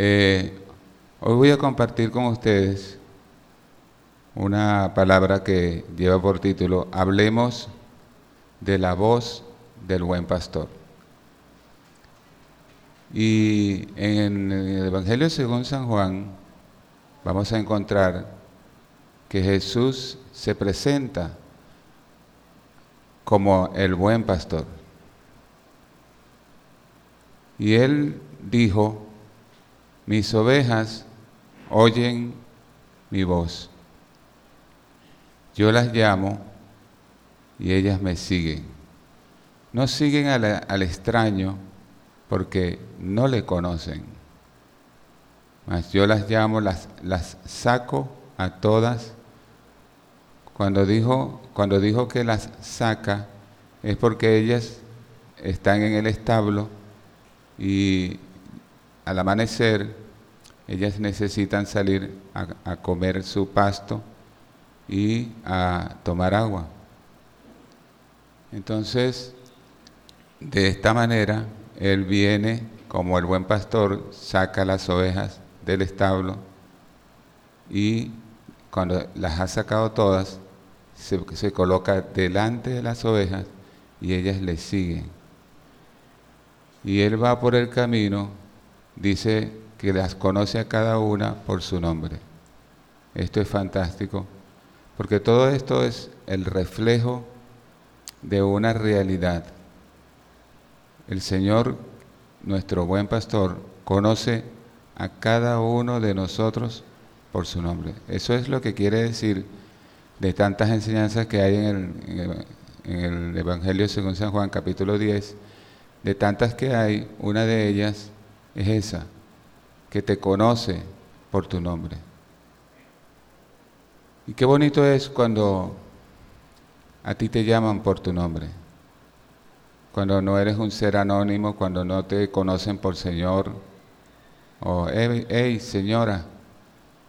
Eh, hoy voy a compartir con ustedes una palabra que lleva por título Hablemos de la voz del buen pastor. Y en el Evangelio según San Juan vamos a encontrar que Jesús se presenta como el buen pastor. Y él dijo, mis ovejas oyen mi voz. Yo las llamo y ellas me siguen. No siguen al, extraño porque no le conocen. Mas yo las llamo, las, las saco a todas. Cuando dijo, cuando dijo que las saca, es porque ellas están en el establo y al amanecer ellas necesitan salir a, comer su pasto y a tomar agua. Entonces, de esta manera, Él viene como el buen pastor, saca las ovejas del establo y cuando las ha sacado todas, se, coloca delante de las ovejas y ellas le siguen. Y Él va por el camino dice que las conoce a cada una por su nombre. Esto es fantástico, porque todo esto es el reflejo de una realidad. El Señor, nuestro buen pastor, conoce a cada uno de nosotros por su nombre. Eso es lo que quiere decir de tantas enseñanzas que hay en el, Evangelio según San Juan capítulo 10, de tantas que hay, una de ellas es esa, que te conoce por tu nombre. Y qué bonito es cuando a ti te llaman por tu nombre, cuando no eres un ser anónimo, cuando no te conocen por Señor, o hey, señora,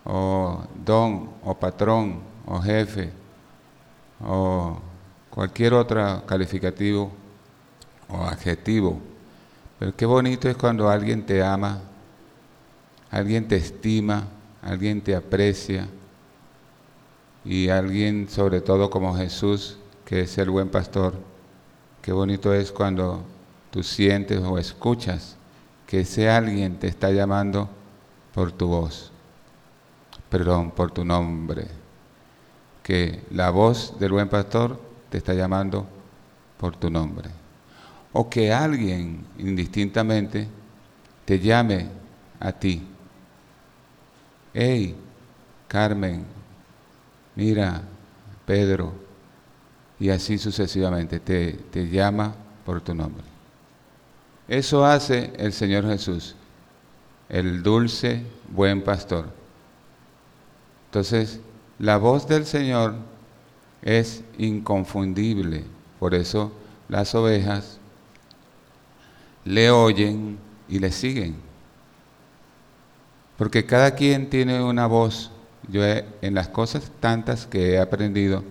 o don, o patrón, o jefe, o cualquier otro calificativo o adjetivo pero qué bonito es cuando alguien te ama, alguien te estima, alguien te aprecia y alguien sobre todo como Jesús, que es el buen pastor. Qué bonito es cuando tú sientes o escuchas que ese alguien te está llamando por tu voz, perdón, por tu nombre, que la voz del buen pastor te está llamando por tu nombre o que alguien indistintamente te llame a ti. Hey, Carmen, mira, Pedro, y así sucesivamente, te, te llama por tu nombre. Eso hace el Señor Jesús, el dulce buen pastor. Entonces, la voz del Señor es inconfundible, por eso las ovejas le oyen y le siguen. Porque cada quien tiene una voz. Yo en las cosas tantas que he aprendido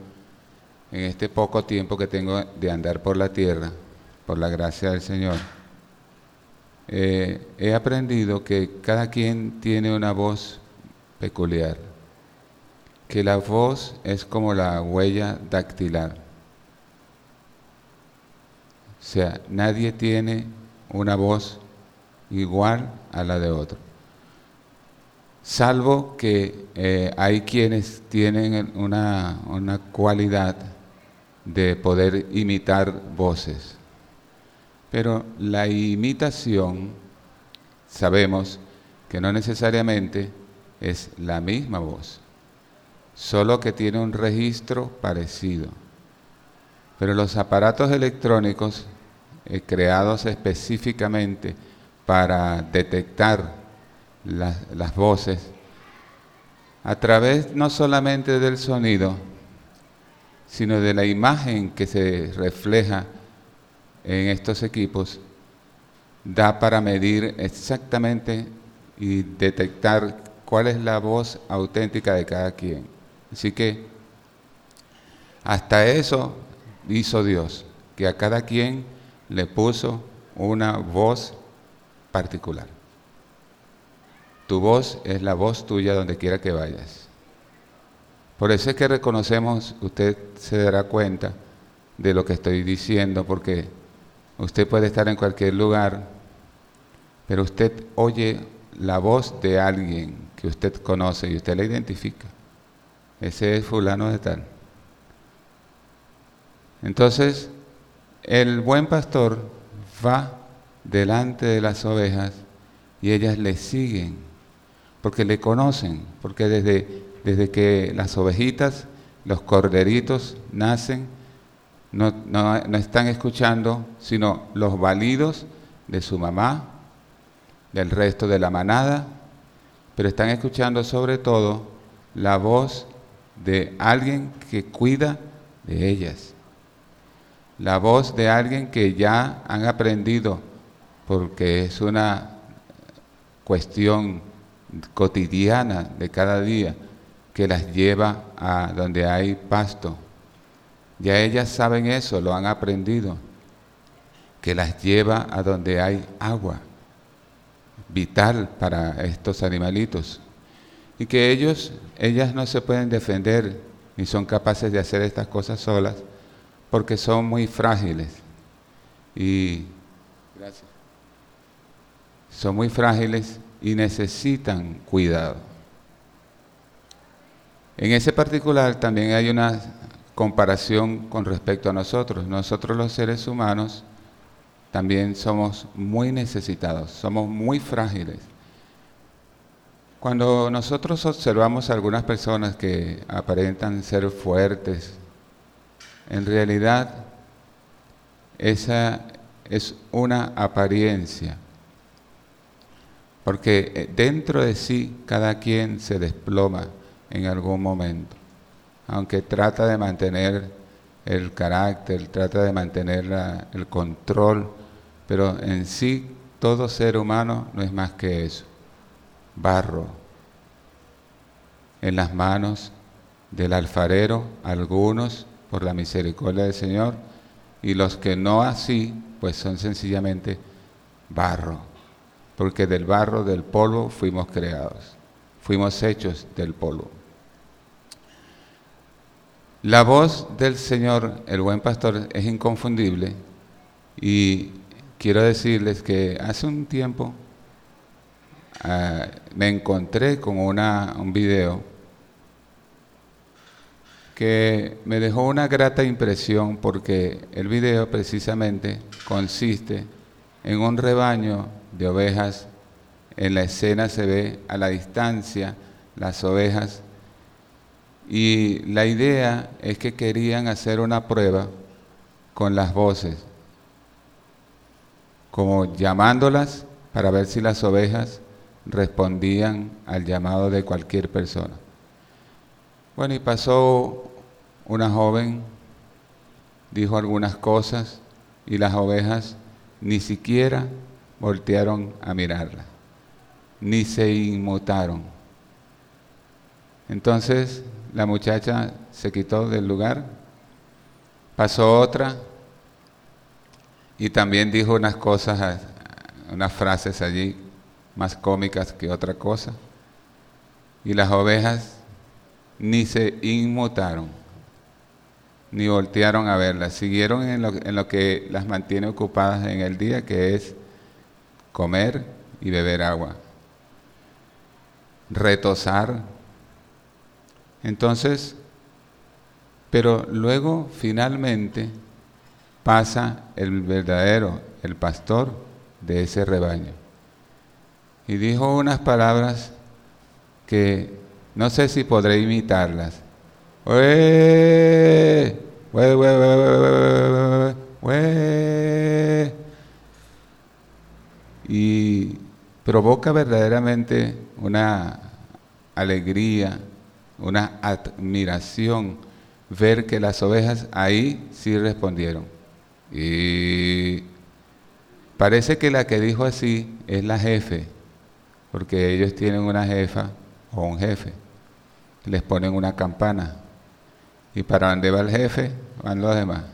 en este poco tiempo que tengo de andar por la tierra, por la gracia del Señor, eh, he aprendido que cada quien tiene una voz peculiar, que la voz es como la huella dactilar. O sea, nadie tiene una voz igual a la de otro. Salvo que eh, hay quienes tienen una, una cualidad de poder imitar voces. Pero la imitación, sabemos que no necesariamente es la misma voz, solo que tiene un registro parecido. Pero los aparatos electrónicos eh, creados específicamente para detectar las voces, a través no solamente del sonido, sino de la imagen que se refleja en estos equipos, da para medir exactamente y detectar cuál es la voz auténtica de cada quien. Así que hasta eso hizo Dios, que a cada quien le puso una voz particular. Tu voz es la voz tuya donde quiera que vayas. Por eso es que reconocemos, usted se dará cuenta de lo que estoy diciendo, porque usted puede estar en cualquier lugar, pero usted oye la voz de alguien que usted conoce y usted la identifica. Ese es fulano de tal. Entonces, el buen pastor va delante de las ovejas y ellas le siguen, porque le conocen, porque desde, desde que las ovejitas, los corderitos nacen, no, no, están escuchando sino los validos de su mamá, del resto de la manada, pero están escuchando sobre todo la voz de alguien que cuida de ellas la voz de alguien que ya han aprendido, porque es una cuestión cotidiana de cada día que las lleva a donde hay pasto. Ya ellas saben eso, lo han aprendido, que las lleva a donde hay agua, vital para estos animalitos. Y que ellos, ellas no se pueden defender ni son capaces de hacer estas cosas solas, porque son muy frágiles y son muy frágiles y necesitan cuidado. En ese particular también hay una comparación con respecto a nosotros. Nosotros los seres humanos también somos muy necesitados, somos muy frágiles. Cuando nosotros observamos a algunas personas que aparentan ser fuertes, en realidad, esa es una apariencia, porque eh, dentro de sí cada quien se desploma en algún momento, aunque trata de mantener el carácter, trata de mantener el control, pero en sí todo ser humano no es más que eso, barro en las manos del alfarero, algunos por la misericordia del Señor, y los que no así, pues son sencillamente barro, porque del barro, del polvo, fuimos creados, fuimos hechos del polvo. La voz del Señor, el buen pastor, es inconfundible y quiero decirles que hace un tiempo ah, me encontré con una, un video que me dejó una grata impresión porque el video precisamente consiste en un rebaño de ovejas. En la escena se ve a la distancia las ovejas y la idea es que querían hacer una prueba con las voces, como llamándolas para ver si las ovejas respondían al llamado de cualquier persona. Bueno, y pasó una joven dijo algunas cosas y las ovejas ni siquiera voltearon a mirarla, ni se inmutaron. Entonces la muchacha se quitó del lugar, pasó otra y también dijo unas cosas, unas frases allí más cómicas que otra cosa. Y las ovejas ni se inmutaron ni voltearon a verlas, siguieron en lo, en lo que las mantiene ocupadas en el día, que es comer y beber agua, retosar. Entonces, pero luego finalmente pasa el verdadero, el pastor de ese rebaño. Y dijo unas palabras que no sé si podré imitarlas, y provoca verdaderamente una alegría, una admiración ver que las ovejas ahí sí respondieron. Y parece que la que dijo así es la jefe, porque ellos tienen una jefa o un jefe, les ponen una campana y para dónde va el jefe, van los demás.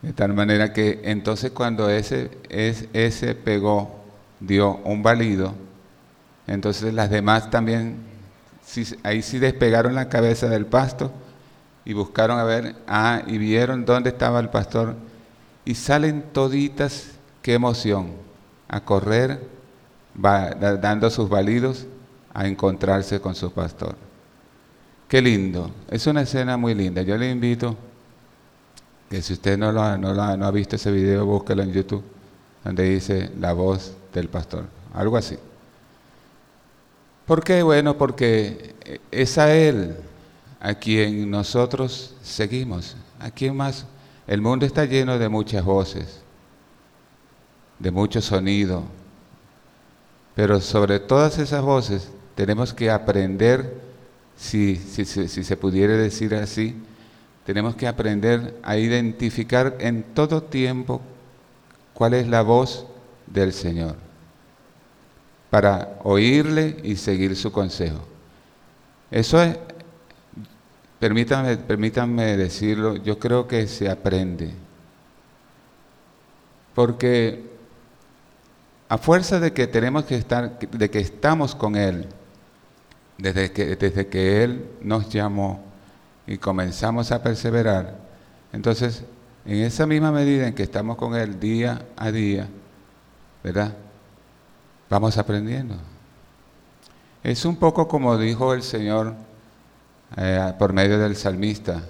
De tal manera que entonces cuando ese, ese pegó, dio un valido, Entonces las demás también, ahí sí despegaron la cabeza del pasto y buscaron a ver, ah, y vieron dónde estaba el pastor y salen toditas, qué emoción, a correr, dando sus validos a encontrarse con su pastor. Qué lindo, es una escena muy linda. Yo le invito que si usted no, lo ha, no, no ha visto ese video, búsquelo en YouTube, donde dice la voz del pastor, algo así. ¿Por qué? Bueno, porque es a Él a quien nosotros seguimos. ¿A quién más? El mundo está lleno de muchas voces, de mucho sonido, pero sobre todas esas voces tenemos que aprender, si, si, se pudiera decir así, tenemos que aprender a identificar en todo tiempo cuál es la voz del Señor para oírle y seguir su consejo. Eso es, permítanme, permítanme decirlo, yo creo que se aprende. Porque a fuerza de que tenemos que estar, de que estamos con Él, desde que, desde que Él nos llamó y comenzamos a perseverar, entonces en esa misma medida en que estamos con Él día a día, ¿verdad? Vamos aprendiendo. Es un poco como dijo el Señor eh, por medio del salmista,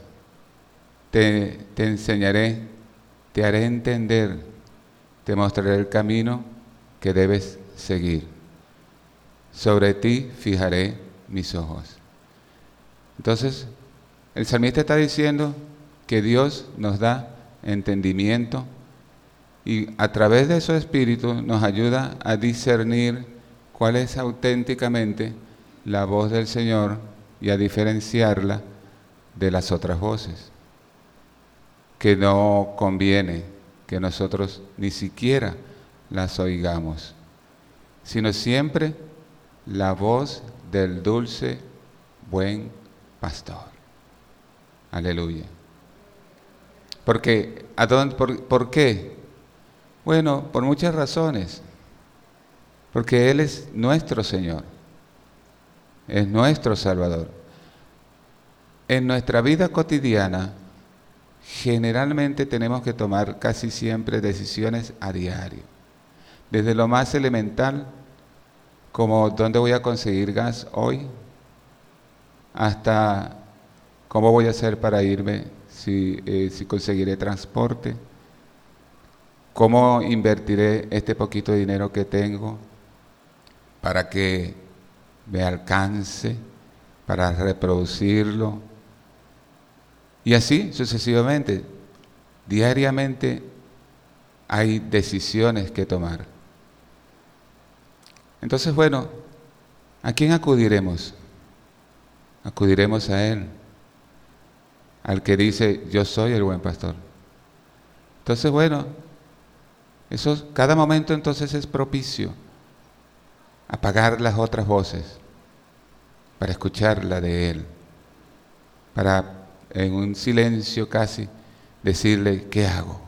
te, te enseñaré, te haré entender, te mostraré el camino que debes seguir. Sobre ti fijaré mis ojos. Entonces, el salmista está diciendo que Dios nos da entendimiento y a través de su espíritu nos ayuda a discernir cuál es auténticamente la voz del Señor y a diferenciarla de las otras voces, que no conviene que nosotros ni siquiera las oigamos, sino siempre la voz del dulce buen pastor. Aleluya. Porque, ¿a dónde, por, ¿por qué? Bueno, por muchas razones. Porque Él es nuestro Señor, es nuestro Salvador. En nuestra vida cotidiana, generalmente tenemos que tomar casi siempre decisiones a diario. Desde lo más elemental, como dónde voy a conseguir gas hoy, hasta cómo voy a hacer para irme, si, eh, si conseguiré transporte ¿Cómo invertiré este poquito de dinero que tengo para que me alcance, para reproducirlo? Y así sucesivamente. Diariamente hay decisiones que tomar. Entonces, bueno, ¿a quién acudiremos? Acudiremos a Él, al que dice, yo soy el buen pastor. Entonces, bueno, eso, cada momento entonces es propicio. Apagar las otras voces para escuchar la de Él. Para en un silencio casi decirle, ¿qué hago?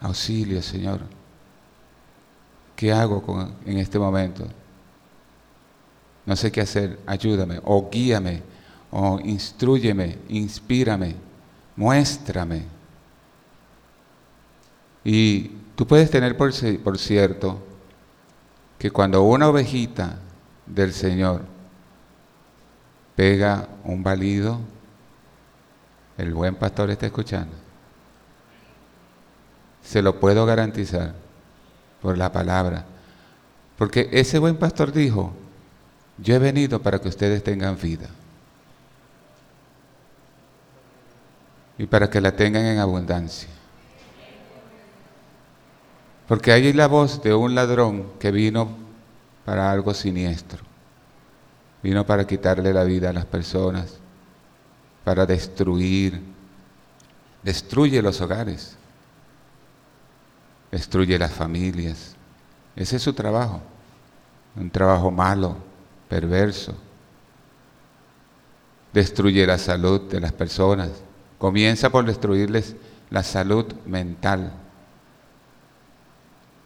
Auxilio, Señor. ¿Qué hago en este momento? No sé qué hacer, ayúdame, o guíame, o instruyeme, inspírame, muéstrame. Y Tú puedes tener por, por cierto que cuando una ovejita del Señor pega un balido, el buen pastor está escuchando. Se lo puedo garantizar por la palabra. Porque ese buen pastor dijo, yo he venido para que ustedes tengan vida. Y para que la tengan en abundancia. Porque hay la voz de un ladrón que vino para algo siniestro. Vino para quitarle la vida a las personas, para destruir. Destruye los hogares, destruye las familias. Ese es su trabajo. Un trabajo malo, perverso. Destruye la salud de las personas. Comienza por destruirles la salud mental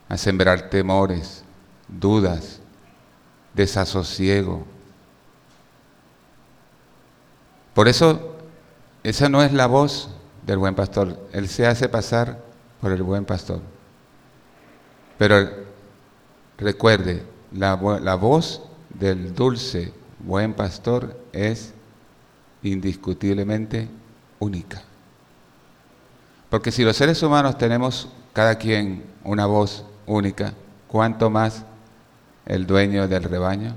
a sembrar temores, dudas, desasosiego. Por eso, esa no es la voz del buen pastor. Él se hace pasar por el buen pastor. Pero recuerde, la, la voz del dulce buen pastor es indiscutiblemente única. Porque si los seres humanos tenemos cada quien una voz única, ¿cuánto más el dueño del rebaño?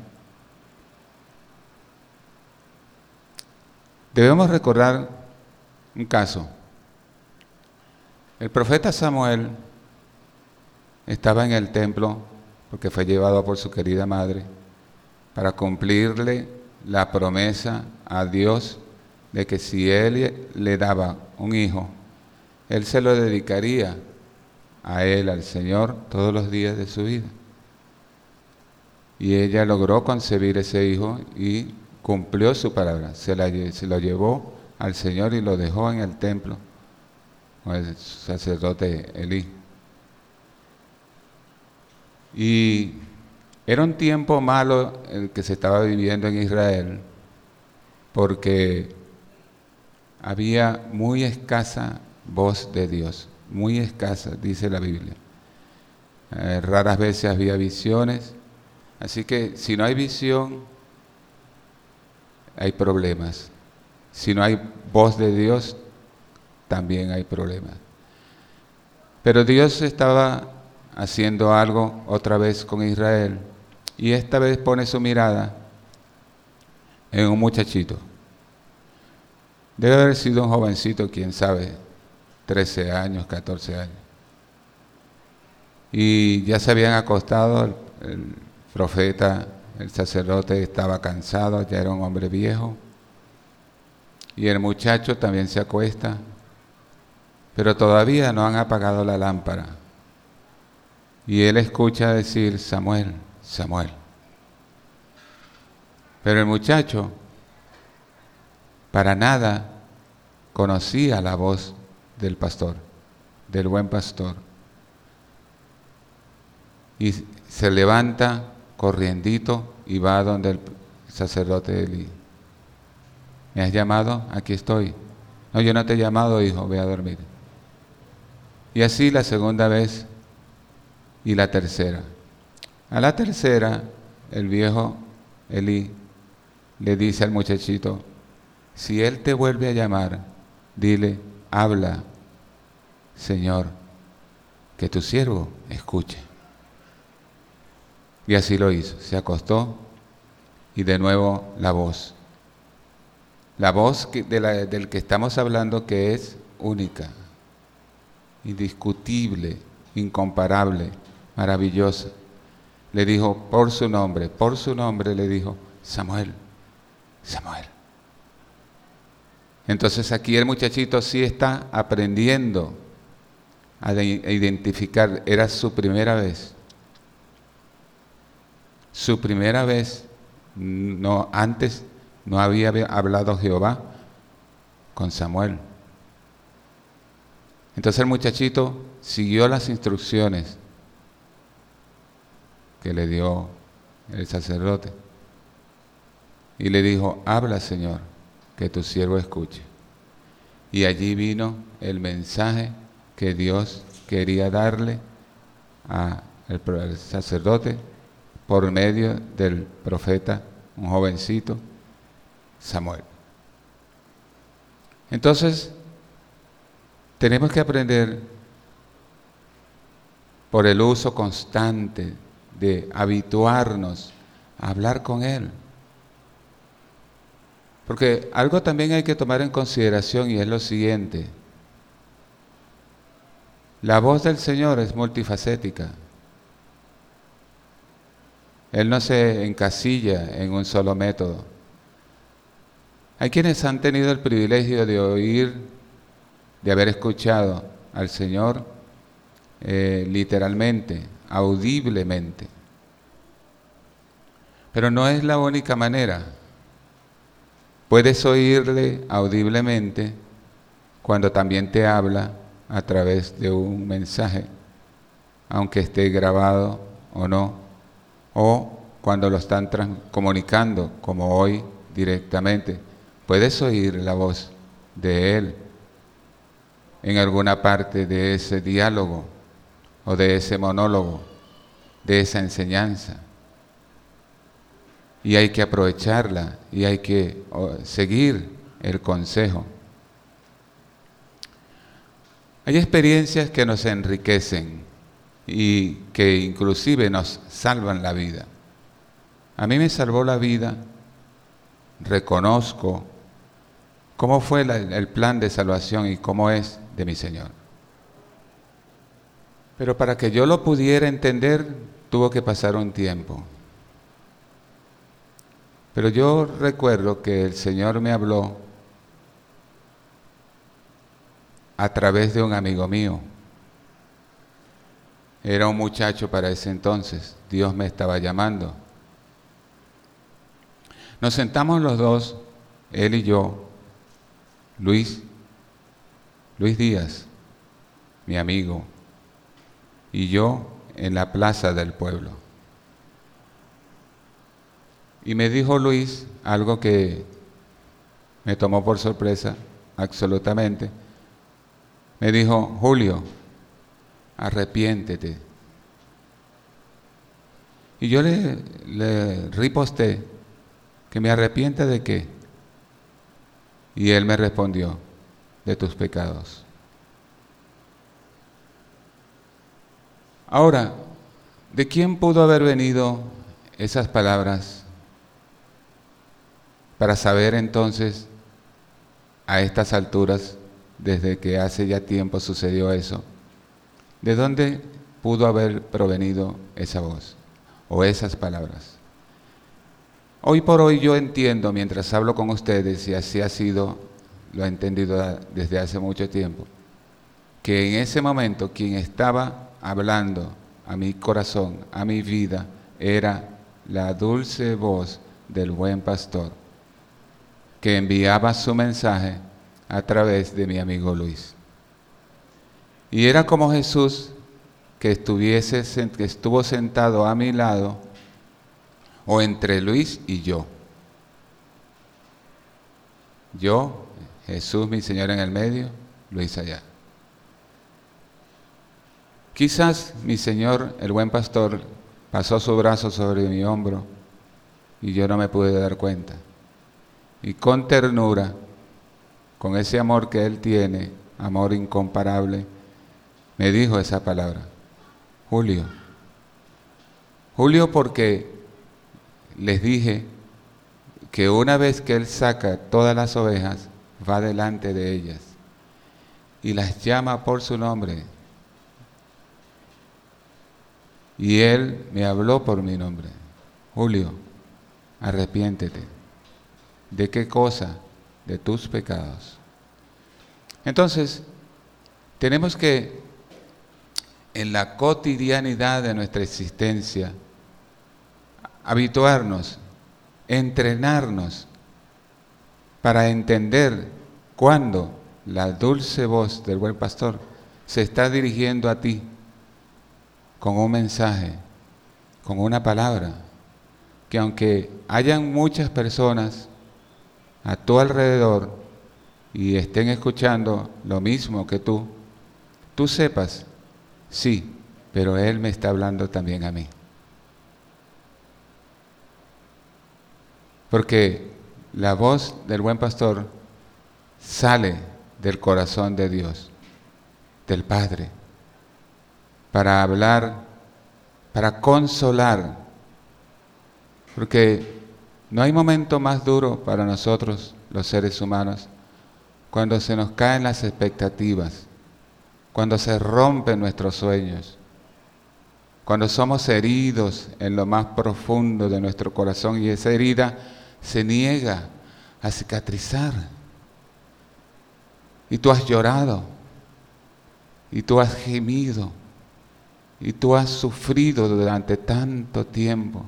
Debemos recordar un caso. El profeta Samuel estaba en el templo porque fue llevado por su querida madre para cumplirle la promesa a Dios de que si él le daba un hijo, él se lo dedicaría a él, al Señor, todos los días de su vida. Y ella logró concebir ese hijo y cumplió su palabra. Se, lo llevó al Señor y lo dejó en el templo con el sacerdote Elí. Y era un tiempo malo el que se estaba viviendo en Israel, porque había muy escasa voz de Dios, muy escasa, dice la Biblia. Eh, raras veces había visiones, así que si no hay visión, hay problemas. Si no hay voz de Dios, también hay problemas. Pero Dios estaba haciendo algo otra vez con Israel y esta vez pone su mirada en un muchachito. Debe haber sido un jovencito, quién sabe, 13 años, 14 años. Y ya se habían acostado, el, el profeta, el sacerdote estaba cansado, ya era un hombre viejo. Y el muchacho también se acuesta, pero todavía no han apagado la lámpara. Y él escucha decir, Samuel, Samuel. Pero el muchacho para nada conocía la voz del pastor, del buen pastor. Y se levanta corriendito y va donde el sacerdote Eli. ¿Me has llamado? Aquí estoy. No, yo no te he llamado, hijo, voy a dormir. Y así la segunda vez y la tercera. A la tercera, el viejo Eli le dice al muchachito, si Él te vuelve a llamar, dile, habla, Señor, que tu siervo escuche. Y así lo hizo. Se acostó y de nuevo la voz. La voz del que estamos hablando que es única, indiscutible, incomparable, maravillosa. Le dijo por su nombre, por su nombre le dijo, Samuel, Samuel. Entonces aquí el muchachito sí está aprendiendo a identificar, era su primera vez. Su primera vez, no, antes no había hablado Jehová con Samuel. Entonces el muchachito siguió las instrucciones que le dio el sacerdote y le dijo, habla Señor que tu siervo escuche. Y allí vino el mensaje que Dios quería darle al sacerdote por medio del profeta, un jovencito, Samuel. Entonces, tenemos que aprender por el uso constante de habituarnos a hablar con Él. Porque algo también hay que tomar en consideración y es lo siguiente. La voz del Señor es multifacética. Él no se encasilla en un solo método. Hay quienes han tenido el privilegio de oír, de haber escuchado al Señor eh, literalmente, audiblemente. Pero no es la única manera. Puedes oírle audiblemente cuando también te habla a través de un mensaje, aunque esté grabado o no, o cuando lo están comunicando, como hoy directamente. Puedes oír la voz de Él en alguna parte de ese diálogo o de ese monólogo, de esa enseñanza. Y hay que aprovecharla y hay que seguir el consejo. Hay experiencias que nos enriquecen y que inclusive nos salvan la vida. A mí me salvó la vida, reconozco cómo fue el plan de salvación y cómo es de mi Señor. Pero para que yo lo pudiera entender, tuvo que pasar un tiempo. Pero yo recuerdo que el Señor me habló a través de un amigo mío. Era un muchacho para ese entonces. Dios me estaba llamando. Nos sentamos los dos, él y yo, Luis, Luis Díaz, mi amigo, y yo en la plaza del pueblo. Y me dijo Luis algo que me tomó por sorpresa, absolutamente. Me dijo, Julio, arrepiéntete. Y yo le, le riposté que me arrepienta de qué. Y él me respondió, de tus pecados. Ahora, ¿de quién pudo haber venido esas palabras para saber entonces a estas alturas, desde que hace ya tiempo sucedió eso, de dónde pudo haber provenido esa voz o esas palabras? Hoy por hoy yo entiendo, mientras hablo con ustedes, y así ha sido lo ha entendido desde hace mucho tiempo, que en ese momento quien estaba hablando a mi corazón, a mi vida, era la dulce voz del buen pastor, que enviaba su mensaje a través de mi amigo Luis. Y era como Jesús que, estuviese, que estuvo sentado a mi lado, o entre Luis y yo. Yo Jesús, mi Señor, en el medio, Luis allá. Quizás mi Señor, el buen pastor, pasó su brazo sobre mi hombro y yo no me pude dar cuenta. Y con ternura, con ese amor que Él tiene, amor incomparable, me dijo esa palabra, Julio. Julio porque les dije que una vez que Él saca todas las ovejas, va delante de ellas y las llama por su nombre. Y él me habló por mi nombre. Julio, arrepiéntete. ¿De qué cosa? De tus pecados. Entonces, tenemos que, en la cotidianidad de nuestra existencia, habituarnos, entrenarnos para entender cuándo la dulce voz del buen pastor se está dirigiendo a ti con un mensaje, con una palabra, que aunque hayan muchas personas a tu alrededor y estén escuchando lo mismo que tú, tú sepas, sí, pero Él me está hablando también a mí. Porque la voz del buen pastor sale del corazón de Dios, del Padre, para hablar, para consolar, porque no hay momento más duro para nosotros, los seres humanos, cuando se nos caen las expectativas, cuando se rompen nuestros sueños, cuando somos heridos en lo más profundo de nuestro corazón y esa herida se niega a cicatrizar. Y tú has llorado, y tú has gemido, y tú has sufrido durante tanto tiempo.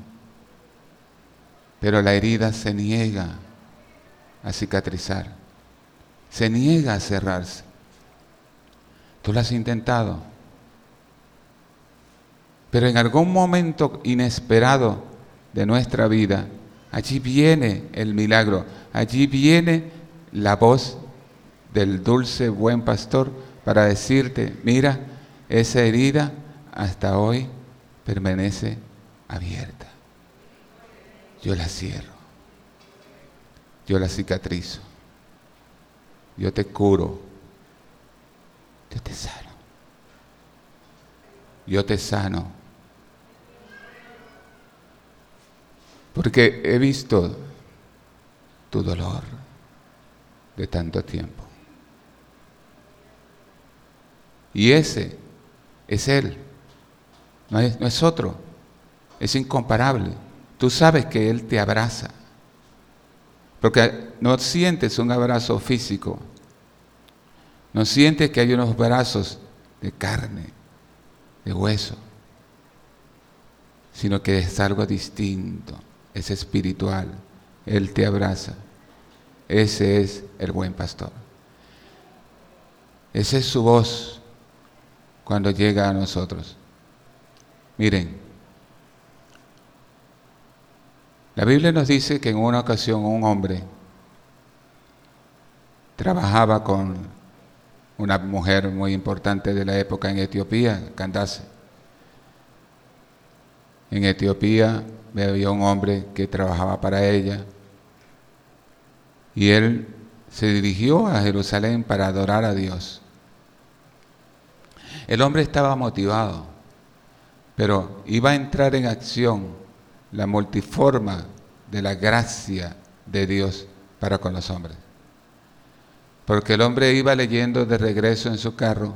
Pero la herida se niega a cicatrizar, se niega a cerrarse. Tú lo has intentado, pero en algún momento inesperado de nuestra vida, allí viene el milagro, allí viene la voz del dulce buen pastor para decirte, mira, esa herida hasta hoy permanece abierta. Yo la cierro. Yo la cicatrizo. Yo te curo. Yo te sano. Yo te sano. Porque he visto tu dolor de tanto tiempo. Y ese es Él, no es, es otro, es incomparable. Tú sabes que Él te abraza, porque no sientes un abrazo físico, no sientes que hay unos brazos de carne, de hueso, sino que es algo distinto, es espiritual. Él te abraza. Ese es el buen pastor. Esa es su voz cuando llega a nosotros. Miren, la Biblia nos dice que en una ocasión un hombre trabajaba con una mujer muy importante de la época en Etiopía, Candace. En Etiopía había un hombre que trabajaba para ella y él se dirigió a Jerusalén para adorar a Dios. El hombre estaba motivado, pero iba a entrar en acción la multiforma de la gracia de Dios para con los hombres. Porque el hombre iba leyendo de regreso en su carro,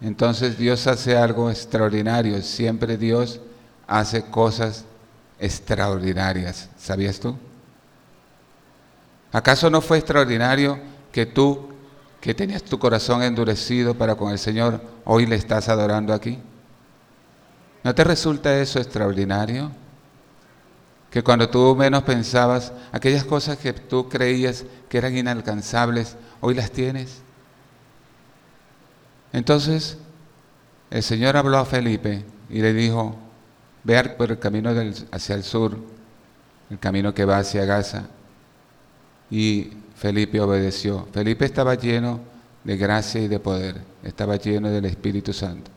entonces Dios hace algo extraordinario, siempre Dios hace cosas extraordinarias, ¿sabías tú? ¿Acaso no fue extraordinario que tú, que tenías tu corazón endurecido para con el Señor, hoy le estás adorando aquí? ¿No te resulta eso extraordinario? Que cuando tú menos pensabas, aquellas cosas que tú creías que eran inalcanzables, hoy las tienes. Entonces, el Señor habló a Felipe y le dijo, ve por el camino hacia el sur, el camino que va hacia Gaza. Y Felipe obedeció. Felipe estaba lleno de gracia y de poder, estaba lleno del Espíritu Santo.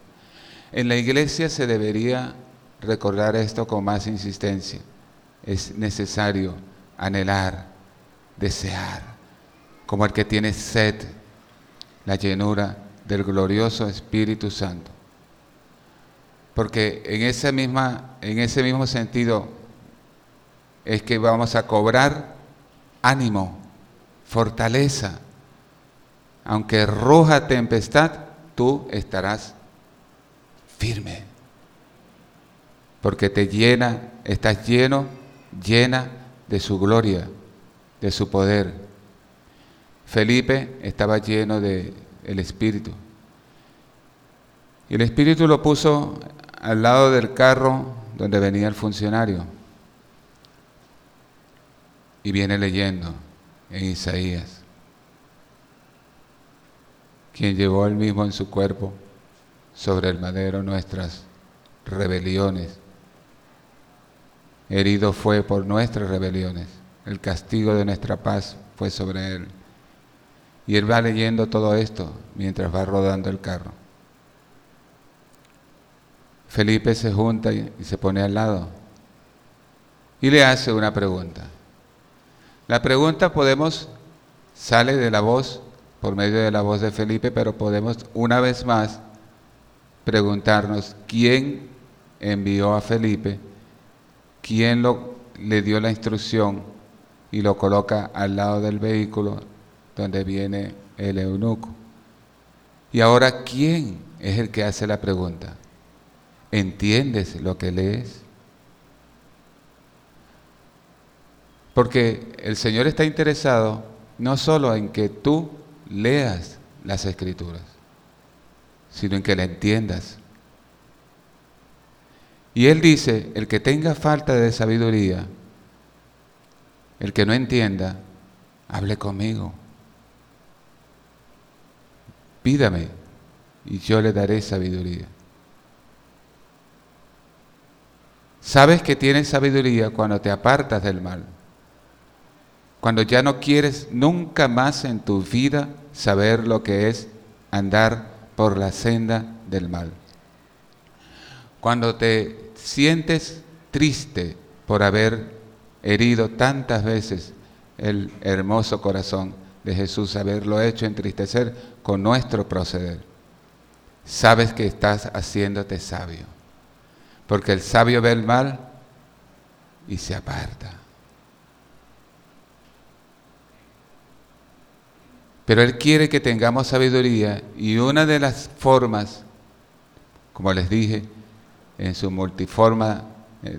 En la iglesia se debería recordar esto con más insistencia. Es necesario anhelar, desear, como el que tiene sed, la llenura del glorioso Espíritu Santo. Porque en, misma, en ese mismo sentido es que vamos a cobrar ánimo, fortaleza. Aunque roja tempestad, tú estarás firme. Porque te llena, estás lleno, llena de su gloria, de su poder. Felipe estaba lleno del el Espíritu. Y el Espíritu lo puso al lado del carro donde venía el funcionario. Y viene leyendo en Isaías, quien llevó él mismo en su cuerpo sobre el madero nuestras rebeliones. Herido fue por nuestras rebeliones, el castigo de nuestra paz fue sobre él. Y él va leyendo todo esto mientras va rodando el carro. Felipe se junta y, se pone al lado y le hace una pregunta. La pregunta podemos, sale de la voz, por medio de la voz de Felipe, pero podemos una vez más preguntarnos quién envió a Felipe, quién le dio la instrucción y lo coloca al lado del vehículo donde viene el eunuco. Y ahora, ¿quién es el que hace la pregunta? ¿Entiendes lo que lees? Porque el Señor está interesado no solo en que tú leas las escrituras, sino en que la entiendas. Y Él dice, el que tenga falta de sabiduría, el que no entienda, hable conmigo. Pídame y yo le daré sabiduría. Sabes que tienes sabiduría cuando te apartas del mal. Cuando ya no quieres nunca más en tu vida saber lo que es andar por la senda del mal. Cuando te sientes triste por haber herido tantas veces el hermoso corazón de Jesús, haberlo hecho entristecer con nuestro proceder. Sabes que estás haciéndote sabio, porque el sabio ve el mal y se aparta. Pero Él quiere que tengamos sabiduría y una de las formas, como les dije, en su multiforma eh,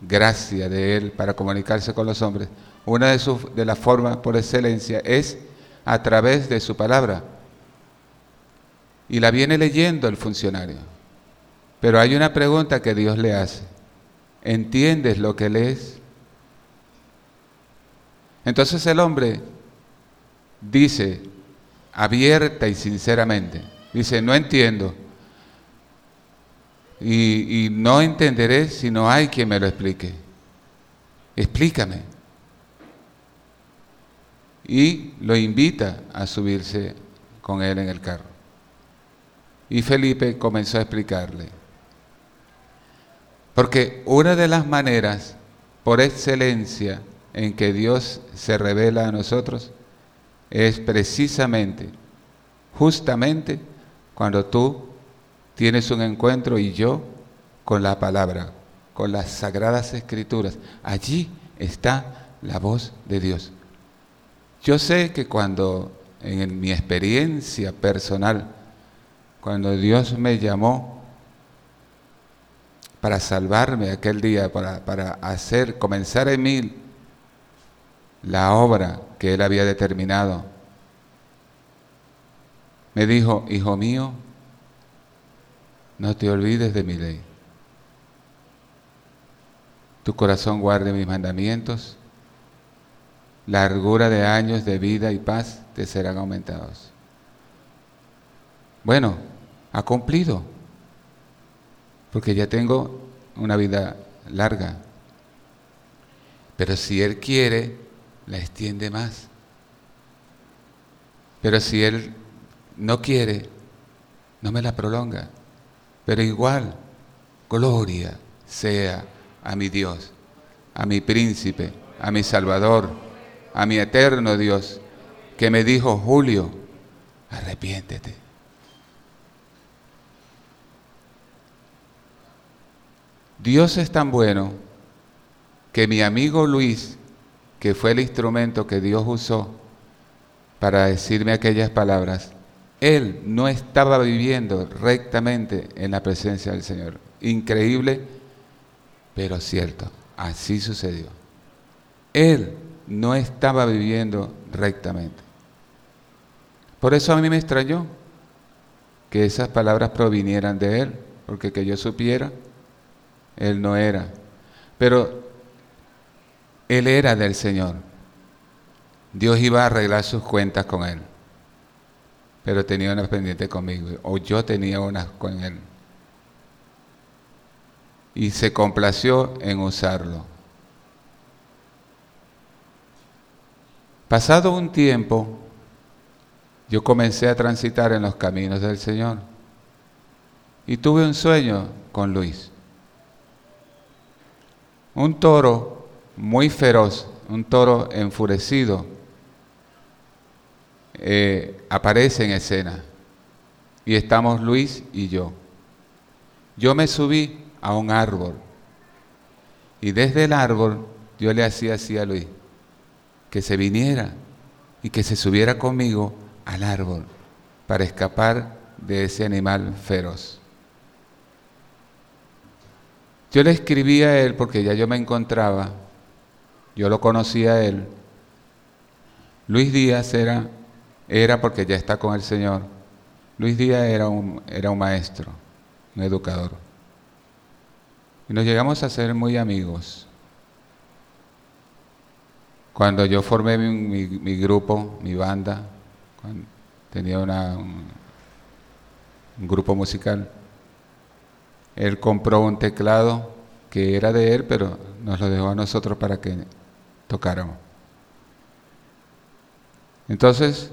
gracia de Él para comunicarse con los hombres, una de, sus, de las formas por excelencia es a través de su palabra. Y la viene leyendo el funcionario. Pero hay una pregunta que Dios le hace. ¿Entiendes lo que lees? Entonces el hombre dice, abierta y sinceramente, dice, no entiendo. Y, y no entenderé si no hay quien me lo explique. Explícame y lo invita a subirse con él en el carro. Y Felipe comenzó a explicarle. Porque una de las maneras por excelencia en que Dios se revela a nosotros es precisamente, justamente, cuando tú tienes un encuentro y yo con la palabra, con las sagradas escrituras. Allí está la voz de Dios. Yo sé que cuando, en mi experiencia personal, cuando Dios me llamó para salvarme aquel día, para, para hacer, comenzar en mí la obra que Él había determinado, me dijo, hijo mío, no te olvides de mi ley. Tu corazón guarde mis mandamientos largura de años de vida y paz te serán aumentados. Bueno, ha cumplido, porque ya tengo una vida larga. Pero si Él quiere, la extiende más. Pero si Él no quiere, no me la prolonga. Pero igual, gloria sea a mi Dios, a mi príncipe, a mi Salvador a mi eterno Dios, que me dijo, Julio, arrepiéntete. Dios es tan bueno que mi amigo Luis, que fue el instrumento que Dios usó para decirme aquellas palabras, él no estaba viviendo rectamente en la presencia del Señor. Increíble, pero cierto. Así sucedió. Él no estaba viviendo rectamente. Por eso a mí me extrañó que esas palabras provinieran de él, porque que yo supiera, él no era. Pero él era del Señor. Dios iba a arreglar sus cuentas con él, pero tenía unas pendientes conmigo, o yo tenía unas con él. Y se complació en usarlo. Pasado un tiempo, yo comencé a transitar en los caminos del Señor y tuve un sueño con Luis. Un toro muy feroz, un toro enfurecido, eh, aparece en escena y estamos Luis y yo. Yo me subí a un árbol y desde el árbol yo le hacía así a Luis que se viniera y que se subiera conmigo al árbol para escapar de ese animal feroz. Yo le escribí a él porque ya yo me encontraba, yo lo conocía a él. Luis Díaz era, era porque ya está con el Señor. Luis Díaz era un, era un maestro, un educador. Y nos llegamos a ser muy amigos. Cuando yo formé mi, grupo, mi banda, tenía una, un, grupo musical, él compró un teclado que era de él, pero nos lo dejó a nosotros para que tocáramos. Entonces,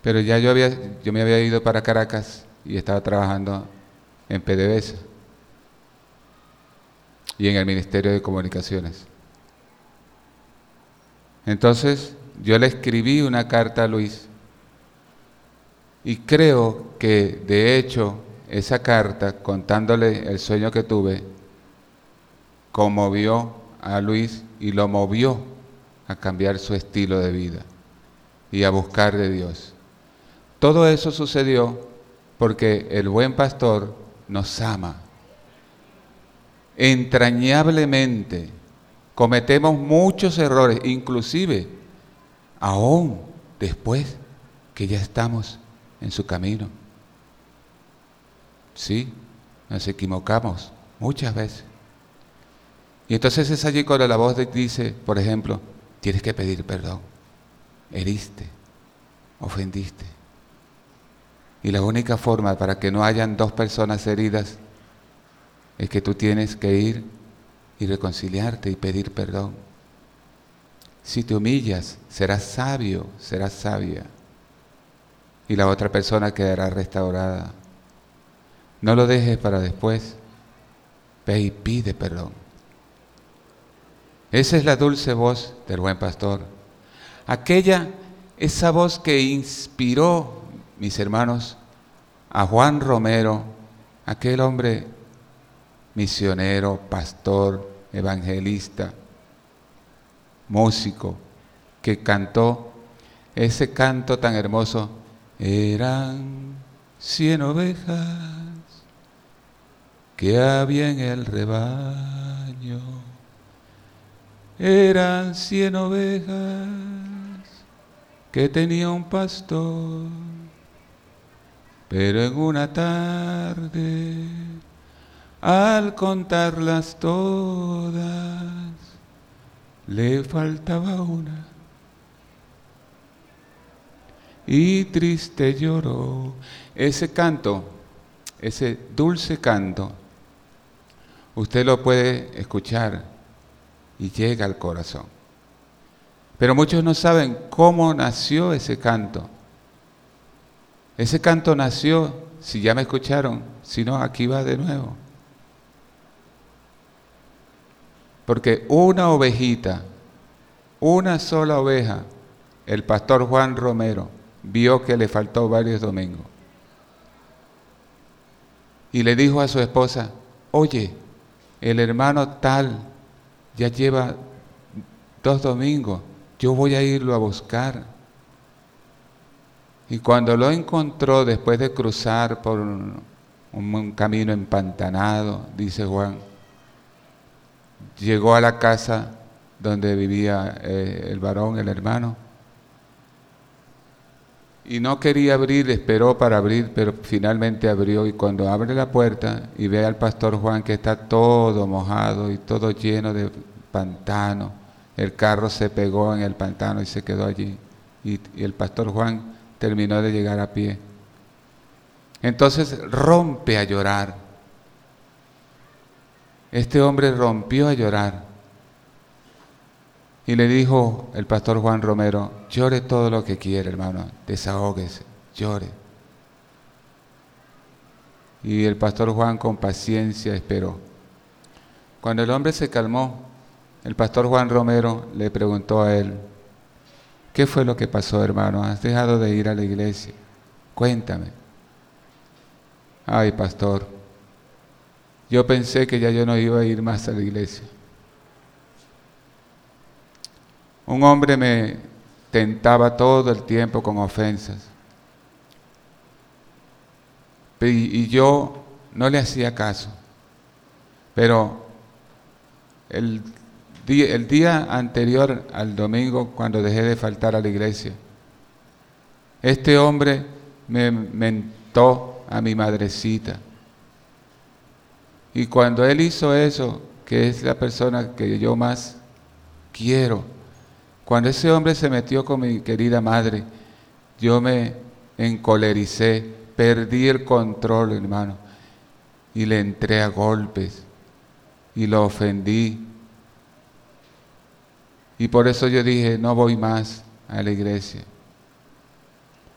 pero ya yo, había, yo me había ido para Caracas y estaba trabajando en PDVSA y en el Ministerio de Comunicaciones. Entonces, yo le escribí una carta a Luis y creo que de hecho esa carta, contándole el sueño que tuve, conmovió a Luis y lo movió a cambiar su estilo de vida y a buscar de Dios. Todo eso sucedió porque el buen pastor nos ama. Entrañablemente cometemos muchos errores, inclusive aún después que ya estamos en su camino. Sí, nos equivocamos muchas veces. Y entonces es allí cuando la voz dice, por ejemplo, tienes que pedir perdón. Heriste, ofendiste. Y la única forma para que no hayan dos personas heridas es que tú tienes que ir y reconciliarte y pedir perdón. Si te humillas, serás sabio, serás sabia. Y la otra persona quedará restaurada. No lo dejes para después. Ve y pide perdón. Esa es la dulce voz del buen pastor. Aquella, esa voz que inspiró, mis hermanos, a Juan Romero, aquel hombre misionero, pastor, evangelista, músico, que cantó ese canto tan hermoso, eran cien ovejas que había en el rebaño, eran cien ovejas que tenía un pastor, pero en una tarde, al contarlas todas, le faltaba una. Y triste lloró. Ese canto, ese dulce canto, usted lo puede escuchar y llega al corazón. Pero muchos no saben cómo nació ese canto. Ese canto nació, si ya me escucharon, si no, aquí va de nuevo. Porque una ovejita, una sola oveja, el pastor Juan Romero vio que le faltó varios domingos. Y le dijo a su esposa, oye, el hermano tal ya lleva dos domingos, yo voy a irlo a buscar. Y cuando lo encontró después de cruzar por un, camino empantanado, dice Juan, llegó a la casa donde vivía eh, el varón, el hermano, y no quería abrir, esperó para abrir, pero finalmente abrió y cuando abre la puerta y ve al pastor Juan que está todo mojado y todo lleno de pantano, el carro se pegó en el pantano y se quedó allí y, el pastor Juan terminó de llegar a pie. Entonces rompe a llorar. Este hombre rompió a llorar y le dijo el pastor Juan Romero, llore todo lo que quiere, hermano, desahógese, llore. Y el pastor Juan con paciencia esperó. Cuando el hombre se calmó, el pastor Juan Romero le preguntó a él, ¿qué fue lo que pasó, hermano? ¿Has dejado de ir a la iglesia? Cuéntame. Ay, pastor, yo pensé que ya yo no iba a ir más a la iglesia. Un hombre me tentaba todo el tiempo con ofensas. Y, yo no le hacía caso. Pero el día, anterior al domingo, cuando dejé de faltar a la iglesia, este hombre me mentó a mi madrecita. Y cuando él hizo eso, que es la persona que yo más quiero, cuando ese hombre se metió con mi querida madre, yo me encolericé, perdí el control, hermano, y le entré a golpes. y lo ofendí. Y por eso yo dije, no voy más a la iglesia.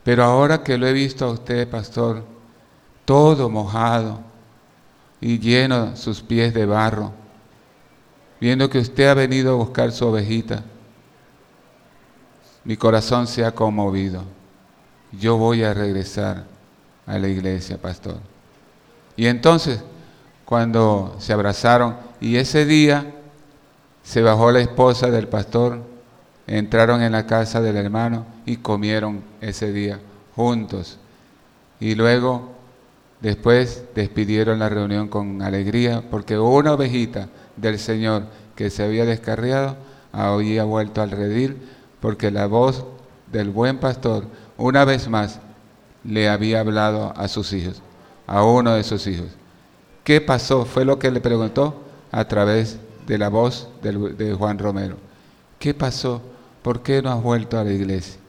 Pero ahora que lo he visto a usted, pastor, todo mojado y lleno sus pies de barro, viendo que usted ha venido a buscar su ovejita, mi corazón se ha conmovido. Yo voy a regresar a la iglesia, pastor. Y entonces, cuando se abrazaron, y ese día se bajó la esposa del pastor, entraron en la casa del hermano y comieron ese día juntos. Y luego, después, despidieron la reunión con alegría, porque una ovejita del Señor que se había descarriado había vuelto al redil, porque la voz del buen pastor, una vez más, le había hablado a sus hijos, a uno de sus hijos. ¿Qué pasó? Fue lo que le preguntó a través de la voz de Juan Romero. ¿Qué pasó? ¿Por qué no has vuelto a la iglesia?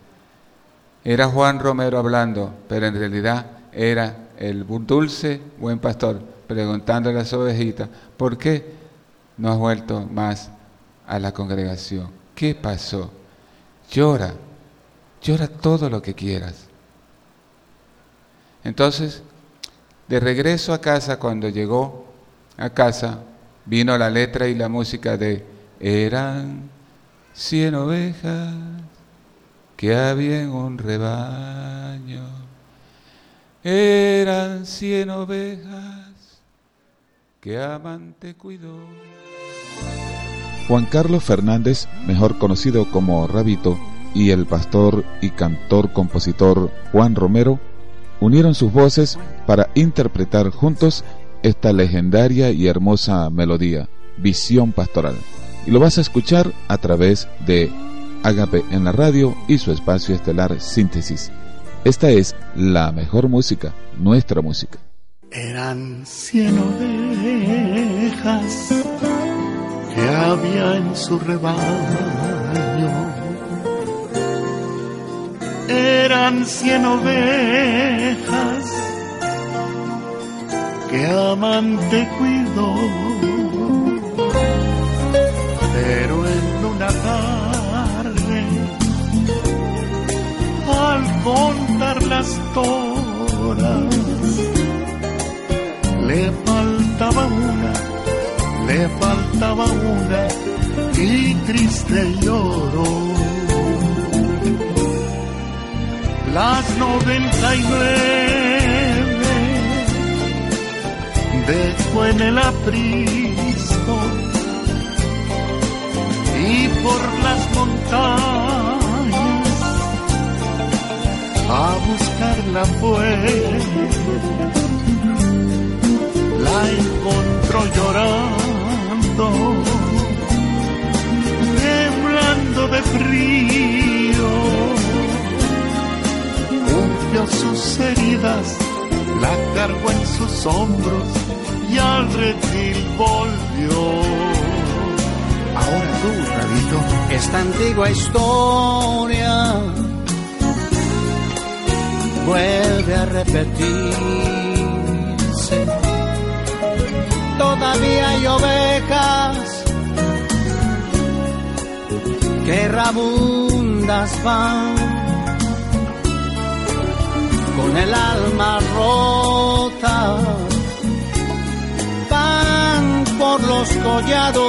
Era Juan Romero hablando, pero en realidad era el dulce buen pastor preguntándole a las ovejitas, ¿por qué no has vuelto más a la congregación? ¿Qué pasó? Llora, llora todo lo que quieras. Entonces, de regreso a casa, cuando llegó a casa, vino la letra y la música de Eran cien ovejas que había en un rebaño. Eran cien ovejas que amante cuidó. Juan Carlos Fernández, mejor conocido como Rabito, y el pastor y cantor-compositor Juan Romero unieron sus voces para interpretar juntos esta legendaria y hermosa melodía, Visión Pastoral. Y lo vas a escuchar a través de Agape en la radio y su espacio estelar Síntesis. Esta es la mejor música, nuestra música. Eran cien ovejas que había en su rebaño. Eran cien ovejas que amante cuidó, pero en una tarde, al contar las horas, le faltaba una y triste lloró las noventa y nueve dejó en el aprisco. Y por las montañas a buscarla fue la encontró llorando temblando de frío sus heridas, la cargó en sus hombros y al redil volvió. Ahora tú, Rabito, esta antigua historia vuelve a repetirse. Todavía hay ovejas que rabundas van con el alma rota, van por los collados,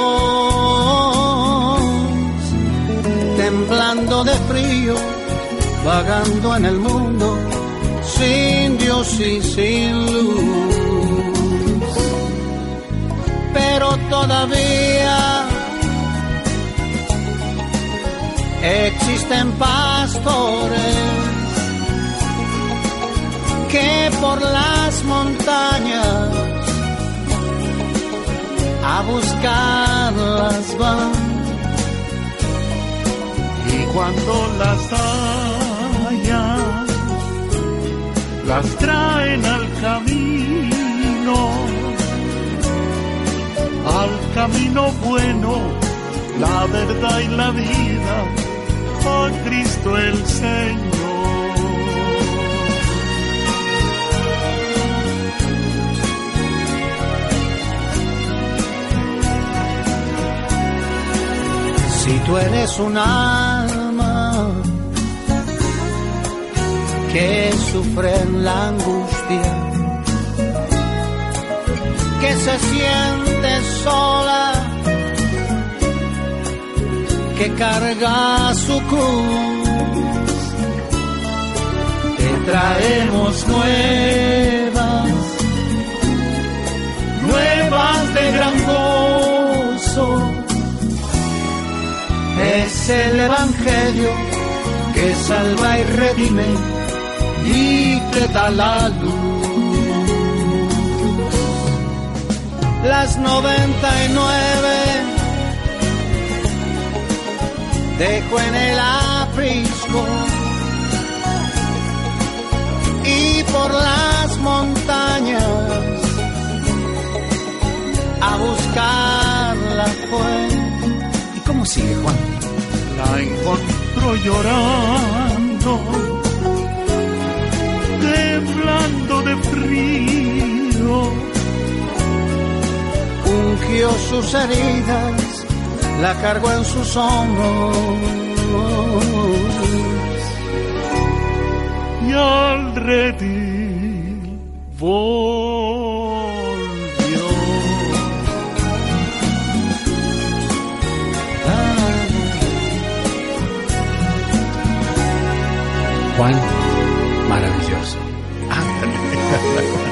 temblando de frío, vagando en el mundo, sin Dios y sin luz. Pero todavía existen pastores que por las montañas a buscarlas van. Y cuando las hallan, las traen al camino, al camino bueno, la verdad y la vida, a Cristo el Señor. Si tú eres un alma que sufre en la angustia, que se siente sola, que carga su cruz. Te traemos nuevas, nuevas de gran gozo es el Evangelio que salva y redime y te da la luz. Las noventa y nueve dejo en el aprisco y por las montañas a buscar la fuente ¿Cómo sigue, Juan? La encontró llorando, temblando de frío recogió sus heridas, la cargó en sus hombros. Y al redil volvió. Juan, maravilloso. Ah.